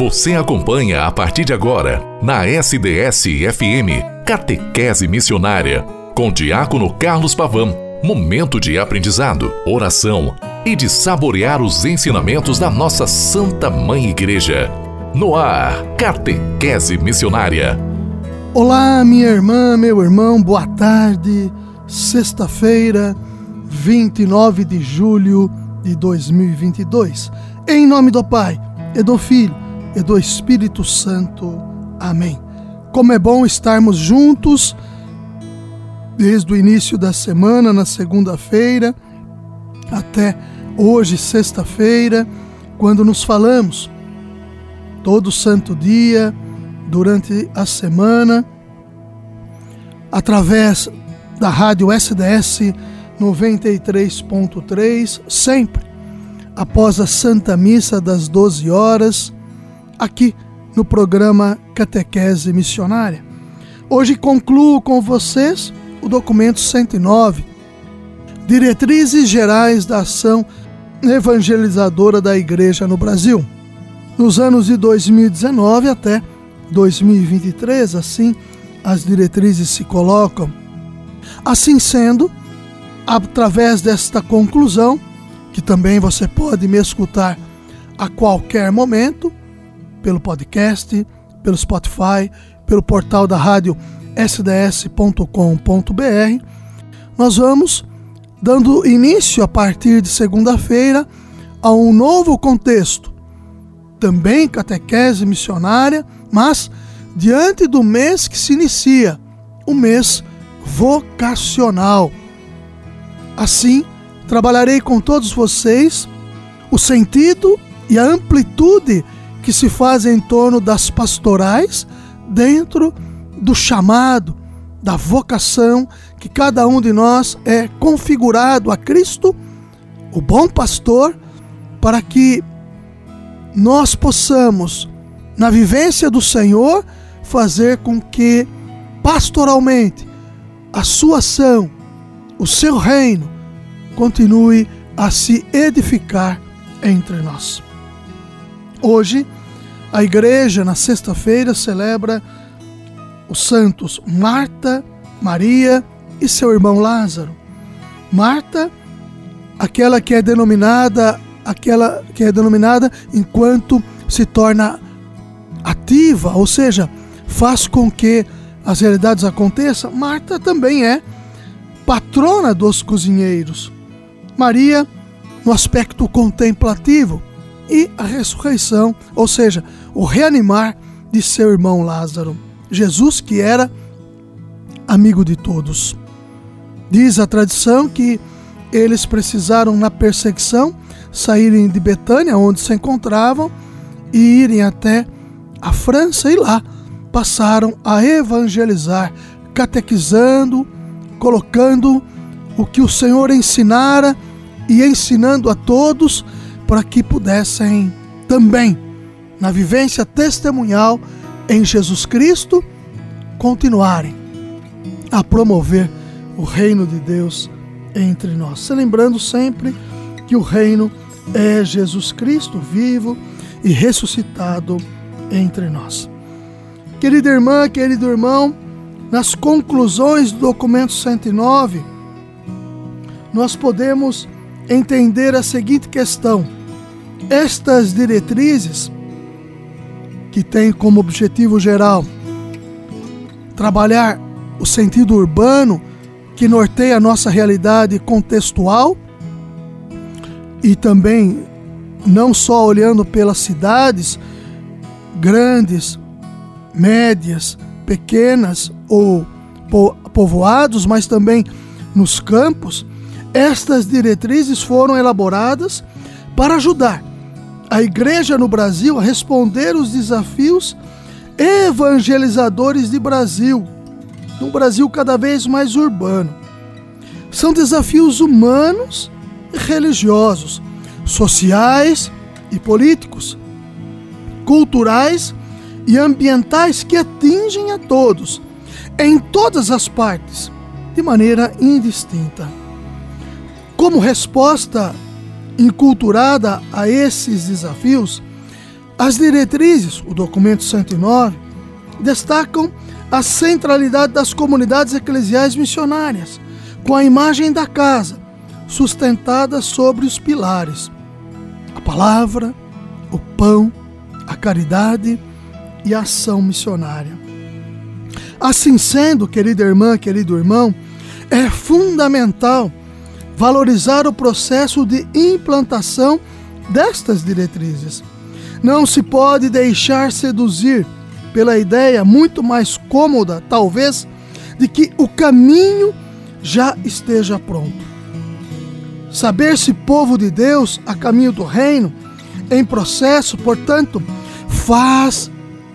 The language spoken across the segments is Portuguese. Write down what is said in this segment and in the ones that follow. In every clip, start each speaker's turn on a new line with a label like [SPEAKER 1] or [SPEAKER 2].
[SPEAKER 1] Você acompanha a partir de agora, na SDS-FM, Catequese Missionária, com Diácono Carlos Pavão. Momento de aprendizado, oração e de saborear os ensinamentos da nossa Santa Mãe Igreja. No ar, Catequese Missionária.
[SPEAKER 2] Olá, minha irmã, meu irmão, boa tarde. Sexta-feira, 29 de julho de 2022. Em nome do Pai, e do Filho, e do Espírito Santo. Amém. Como é bom estarmos juntos desde o início da semana, na segunda-feira, até hoje, sexta-feira, quando nos falamos todo santo dia, durante a semana, através da rádio SDS 93.3, sempre após a Santa Missa das 12 horas, aqui no programa Catequese Missionária. Hoje concluo com vocês o documento 109, Diretrizes Gerais da Ação Evangelizadora da Igreja no Brasil. Nos anos de 2019 até 2023, assim as diretrizes se colocam. Assim sendo, através desta conclusão, que também você pode me escutar a qualquer momento, pelo podcast, pelo Spotify, pelo portal da rádio sds.com.br, nós vamos dando início a partir de segunda-feira a um novo contexto, também catequese missionária, mas diante do mês que se inicia, o mês vocacional. Assim, trabalharei com todos vocês o sentido e a amplitude que se faz em torno das pastorais dentro do chamado, da vocação que cada um de nós é configurado a Cristo, o bom pastor, para que nós possamos, na vivência do Senhor, fazer com que pastoralmente a sua ação, o seu reino, continue a se edificar entre nós. Hoje, a igreja, na sexta-feira, celebra os santos Marta, Maria e seu irmão Lázaro. Marta, aquela que é denominada, aquela que é denominada enquanto se torna ativa, ou seja, faz com que as realidades aconteçam. Marta também é patrona dos cozinheiros. Maria no aspecto contemplativo e a ressurreição, ou seja, o reanimar de seu irmão Lázaro. Jesus que era amigo de todos. Diz a tradição que eles precisaram na perseguição saírem de Betânia, onde se encontravam, e irem até a França e lá passaram a evangelizar, catequizando, colocando o que o Senhor ensinara e ensinando a todos para que pudessem também, na vivência testemunhal em Jesus Cristo, continuarem a promover o reino de Deus entre nós. Se lembrando sempre que o reino é Jesus Cristo vivo e ressuscitado entre nós. Querida irmã, querido irmão, nas conclusões do documento 109, nós podemos entender a seguinte questão: estas diretrizes, que têm como objetivo geral trabalhar o sentido urbano que norteia a nossa realidade contextual e também não só olhando pelas cidades grandes, médias, pequenas ou povoados, mas também nos campos, estas diretrizes foram elaboradas para ajudar a igreja no Brasil a responder os desafios evangelizadores de Brasil, num Brasil cada vez mais urbano. São desafios humanos e religiosos, sociais e políticos, culturais e ambientais que atingem a todos, em todas as partes, de maneira indistinta. Como resposta enculturada a esses desafios, As diretrizes, o documento 109, destacam a centralidade das comunidades eclesiais missionárias, com a imagem da casa sustentada sobre os pilares: a palavra, o pão, a caridade e a ação missionária. Assim sendo, querida irmã, querido irmão, é fundamental valorizar o processo de implantação destas diretrizes. Não se pode deixar seduzir pela ideia muito mais cômoda, talvez, de que o caminho já esteja pronto. Saber-se povo de Deus a caminho do reino, em processo, portanto, faz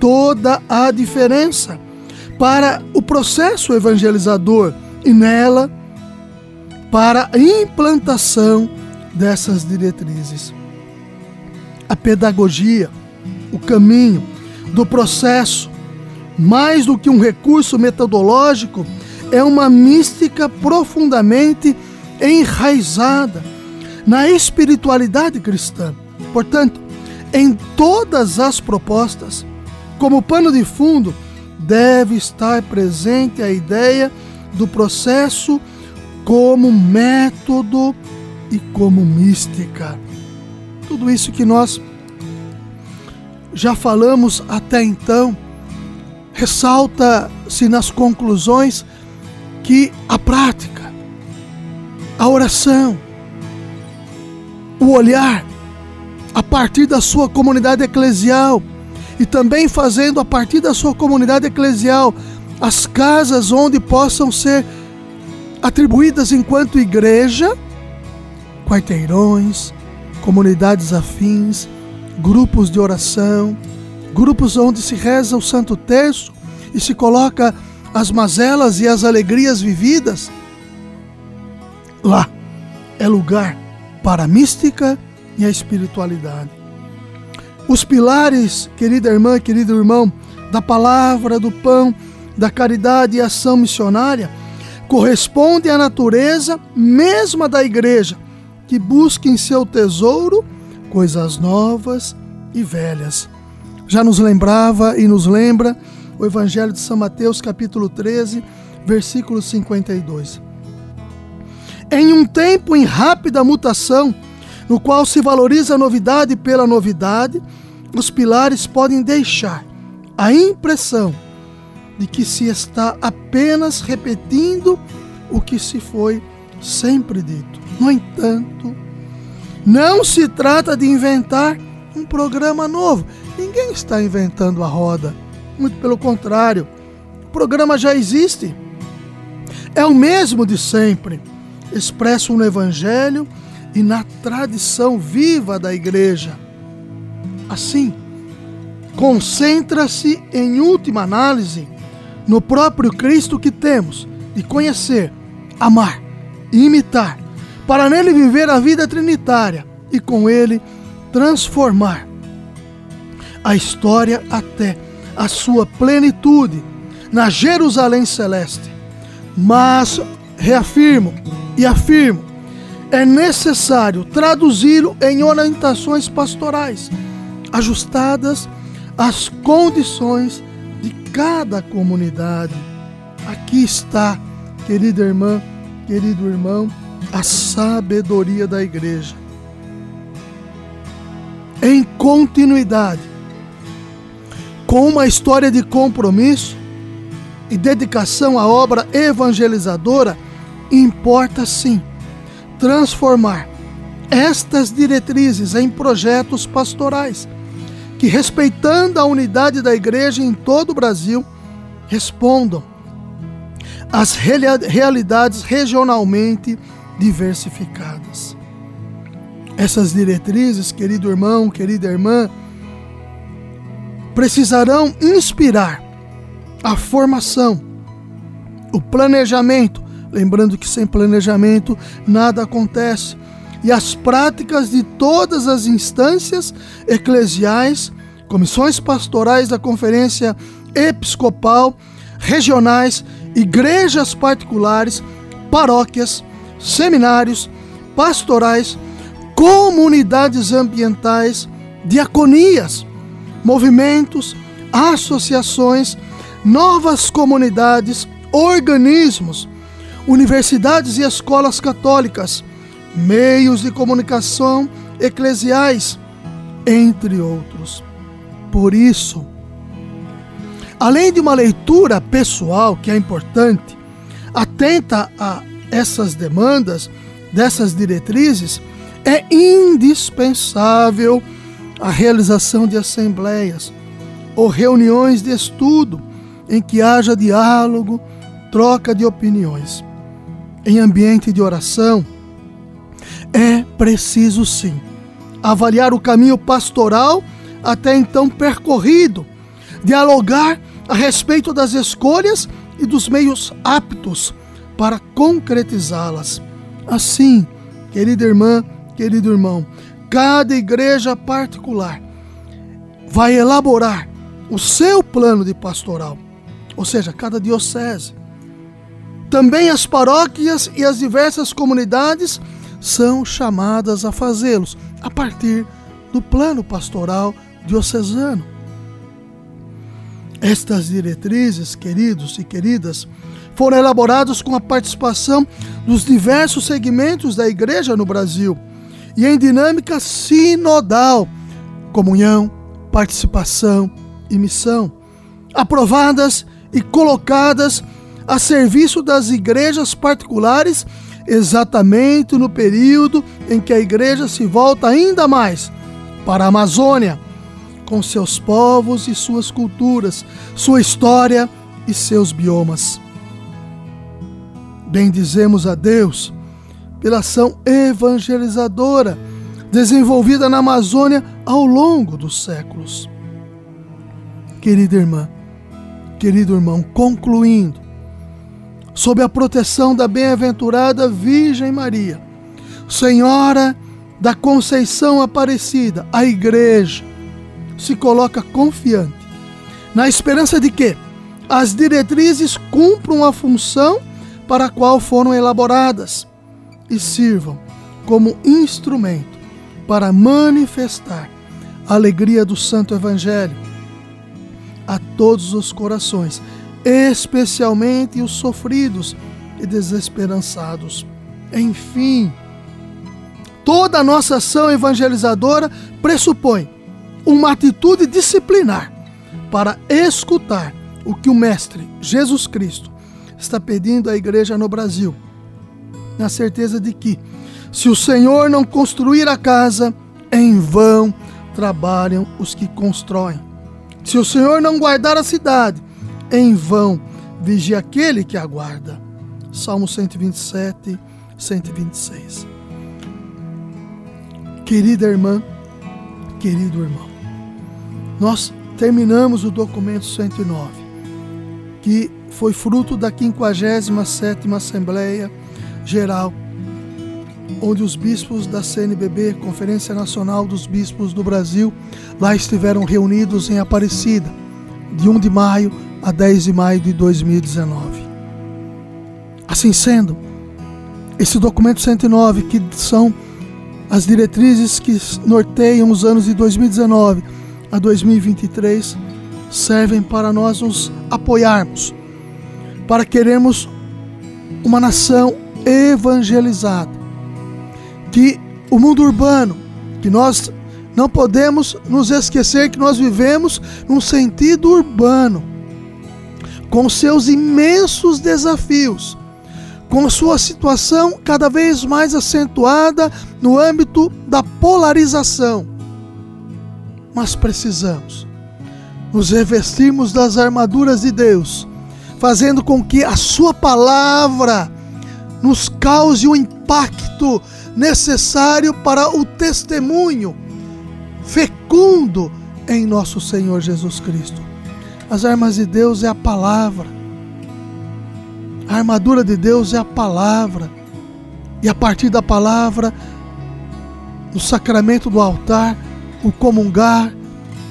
[SPEAKER 2] toda a diferença para o processo evangelizador e nela para a implantação dessas diretrizes. A pedagogia, o caminho do processo, mais do que um recurso metodológico, é uma mística profundamente enraizada na espiritualidade cristã. Portanto, em todas as propostas, como pano de fundo, deve estar presente a ideia do processo como método e como mística. Tudo isso que nós já falamos até então, ressalta-se nas conclusões que a prática, a oração, o olhar a partir da sua comunidade eclesial e também fazendo a partir da sua comunidade eclesial as casas onde possam ser atribuídas enquanto igreja, quarteirões, comunidades afins, grupos de oração, grupos onde se reza o Santo Terço e se coloca as mazelas e as alegrias vividas. Lá é lugar para a mística e a espiritualidade. Os pilares, querida irmã, querido irmão, da palavra, do pão, da caridade e ação missionária corresponde à natureza mesma da igreja, que busca em seu tesouro coisas novas e velhas. Já nos lembrava e nos lembra o Evangelho de São Mateus, capítulo 13, versículo 52. Em um tempo em rápida mutação, no qual se valoriza a novidade pela novidade, os pilares podem deixar a impressão de que se está apenas repetindo o que se foi sempre dito. No entanto, não se trata de inventar um programa novo. Ninguém está inventando a roda. Muito pelo contrário, o programa já existe. É o mesmo de sempre, expresso no Evangelho e na tradição viva da Igreja. Assim, concentra-se, em última análise, no próprio Cristo que temos de conhecer, amar e imitar, para nele viver a vida trinitária e com ele transformar a história até a sua plenitude na Jerusalém celeste. Mas reafirmo e afirmo, é necessário traduzi-lo em orientações pastorais ajustadas às condições cada comunidade. Aqui está, querida irmã, querido irmão, a sabedoria da igreja. Em continuidade, com uma história de compromisso e dedicação à obra evangelizadora, importa sim transformar estas diretrizes em projetos pastorais que, respeitando a unidade da igreja em todo o Brasil, respondam às realidades regionalmente diversificadas. Essas diretrizes, querido irmão, querida irmã, precisarão inspirar a formação, o planejamento, lembrando que sem planejamento nada acontece, e as práticas de todas as instâncias eclesiais, comissões pastorais da Conferência Episcopal, regionais, igrejas particulares, paróquias, seminários, pastorais, comunidades ambientais, diaconias, movimentos, associações, novas comunidades, organismos, universidades e escolas católicas, meios de comunicação eclesiais, entre outros. Por isso, além de uma leitura pessoal que é importante, atenta a essas demandas, dessas diretrizes, é indispensável a realização de assembleias ou reuniões de estudo em que haja diálogo, troca de opiniões. Em ambiente de oração, é preciso sim avaliar o caminho pastoral até então percorrido, dialogar a respeito das escolhas e dos meios aptos para concretizá-las. Assim, querida irmã, querido irmão, cada igreja particular vai elaborar o seu plano de pastoral, ou seja, cada diocese. Também as paróquias e as diversas comunidades são chamadas a fazê-los a partir do plano pastoral diocesano. Estas diretrizes, queridos e queridas, foram elaboradas com a participação dos diversos segmentos da igreja no Brasil e em dinâmica sinodal, comunhão, participação e missão, aprovadas e colocadas a serviço das igrejas particulares exatamente no período em que a igreja se volta ainda mais para a Amazônia, com seus povos e suas culturas, sua história e seus biomas. Bendizemos a Deus pela ação evangelizadora desenvolvida na Amazônia ao longo dos séculos. Querida irmã, querido irmão, concluindo, sob a proteção da bem-aventurada Virgem Maria, Senhora da Conceição Aparecida, a Igreja se coloca confiante, na esperança de que as diretrizes cumpram a função para a qual foram elaboradas e sirvam como instrumento para manifestar a alegria do Santo Evangelho a todos os corações, especialmente os sofridos e desesperançados. Enfim, toda a nossa ação evangelizadora pressupõe uma atitude disciplinar para escutar o que o Mestre Jesus Cristo está pedindo à igreja no Brasil, na certeza de que, se o Senhor não construir a casa, em vão trabalham os que constroem. Se o Senhor não guardar a cidade, em vão vigia aquele que aguarda. Salmo 127, 126. Querida irmã, querido irmão, nós terminamos o documento 109, que foi fruto da 57ª Assembleia Geral, onde os bispos da CNBB, Conferência Nacional dos Bispos do Brasil, lá estiveram reunidos em Aparecida, de 1 de maio a 10 de maio de 2019. Assim sendo, esse documento 109, que são as diretrizes que norteiam os anos de 2019 a 2023, servem para nós nos apoiarmos para queremos uma nação evangelizada. Que o mundo urbano, que nós não podemos nos esquecer que nós vivemos num sentido urbano, com seus imensos desafios, com sua situação cada vez mais acentuada no âmbito da polarização. Mas precisamos nos revestirmos das armaduras de Deus fazendo com que a Sua palavra nos cause o impacto necessário para o testemunho fecundo em nosso Senhor Jesus Cristo. As armas de Deus é a palavra. A armadura de Deus é a palavra. E a partir da palavra, no sacramento do altar, o comungar,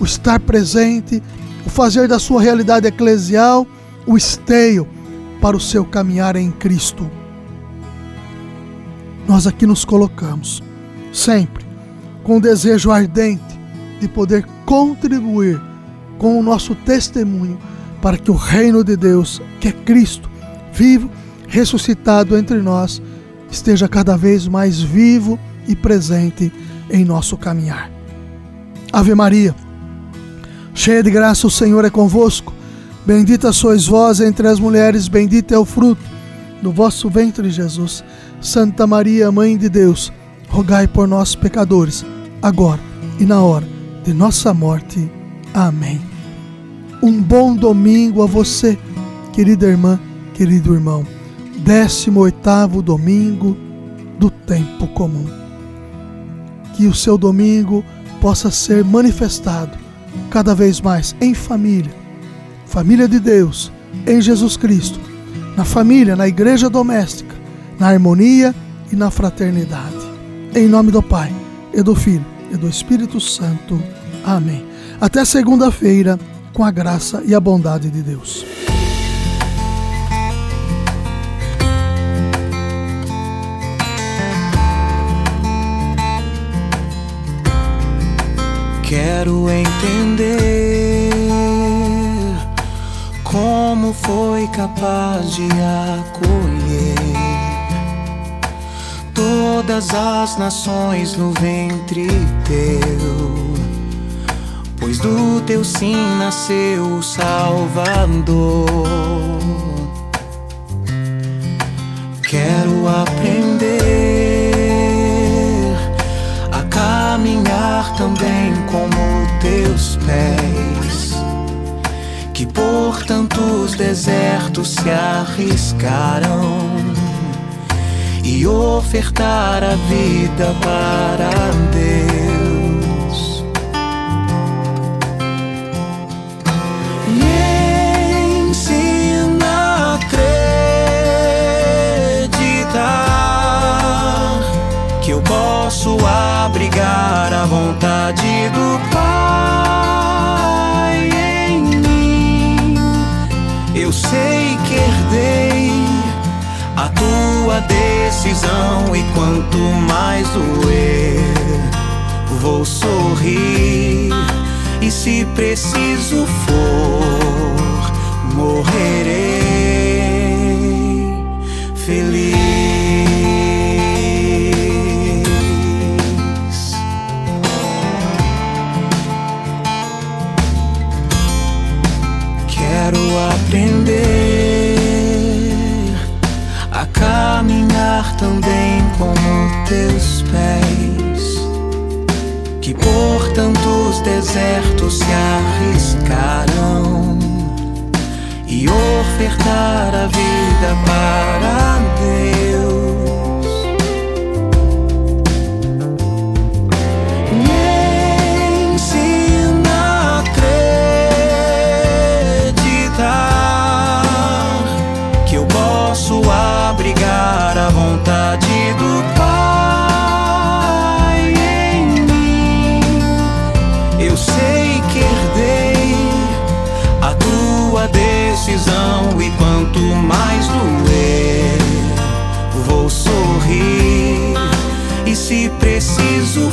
[SPEAKER 2] o estar presente, o fazer da sua realidade eclesial o esteio para o seu caminhar em Cristo. Nós aqui nos colocamos, sempre, com o desejo ardente de poder contribuir com o nosso testemunho para que o reino de Deus, que é Cristo, vivo, ressuscitado entre nós, esteja cada vez mais vivo e presente em nosso caminhar. Ave Maria, cheia de graça, o Senhor é convosco. Bendita sois vós entre as mulheres, bendito é o fruto do vosso ventre, Jesus. Santa Maria, Mãe de Deus, rogai por nós, pecadores, agora e na hora de nossa morte. Amém. Um bom domingo a você, querida irmã, querido irmão. 18 domingo do tempo comum. Que o seu domingo possa ser manifestado cada vez mais em família, família de Deus, em Jesus Cristo, na família, na igreja doméstica, na harmonia e na fraternidade. Em nome do Pai, e do Filho e do Espírito Santo. Amém. Até segunda-feira, com a graça e a bondade de Deus.
[SPEAKER 3] Quero entender como foi capaz de acolher todas as nações no ventre teu, pois do teu sim nasceu o Salvador. Quero aprender caminhar também como teus pés, que por tantos desertos se arriscaram e ofertar a vida para Deus. Me ensina a acreditar que eu posso abrigar a vontade decisão e quanto mais doer, vou sorrir e se preciso for, morrerei feliz. Teus pés, que por tantos desertos se arriscaram e ofertar a vida para preciso